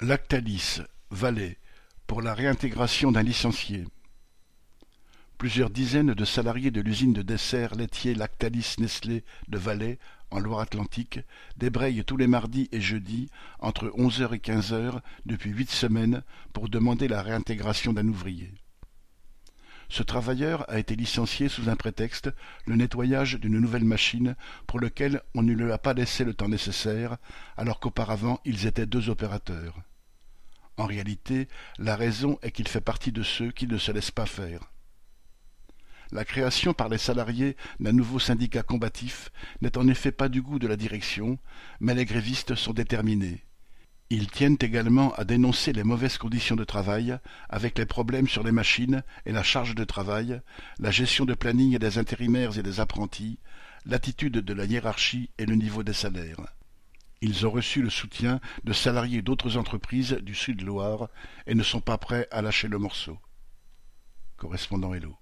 Lactalis, Valais, pour la réintégration d'un licencié. Plusieurs dizaines de salariés de l'usine de dessert laitier Lactalis-Nestlé de Valais, en Loire-Atlantique, débrayent tous les mardis et jeudis, entre onze heures et quinze heures, depuis huit semaines, pour demander la réintégration d'un ouvrier. Ce travailleur a été licencié sous un prétexte, le nettoyage d'une nouvelle machine, pour lequel on ne lui a pas laissé le temps nécessaire, alors qu'auparavant ils étaient deux opérateurs. En réalité, la raison est qu'il fait partie de ceux qui ne se laissent pas faire. La création par les salariés d'un nouveau syndicat combatif n'est en effet pas du goût de la direction, mais les grévistes sont déterminés. Ils tiennent également à dénoncer les mauvaises conditions de travail, avec les problèmes sur les machines et la charge de travail, la gestion de planning des intérimaires et des apprentis, l'attitude de la hiérarchie et le niveau des salaires. Ils ont reçu le soutien de salariés d'autres entreprises du Sud-Loire et ne sont pas prêts à lâcher le morceau. Correspondant Hello.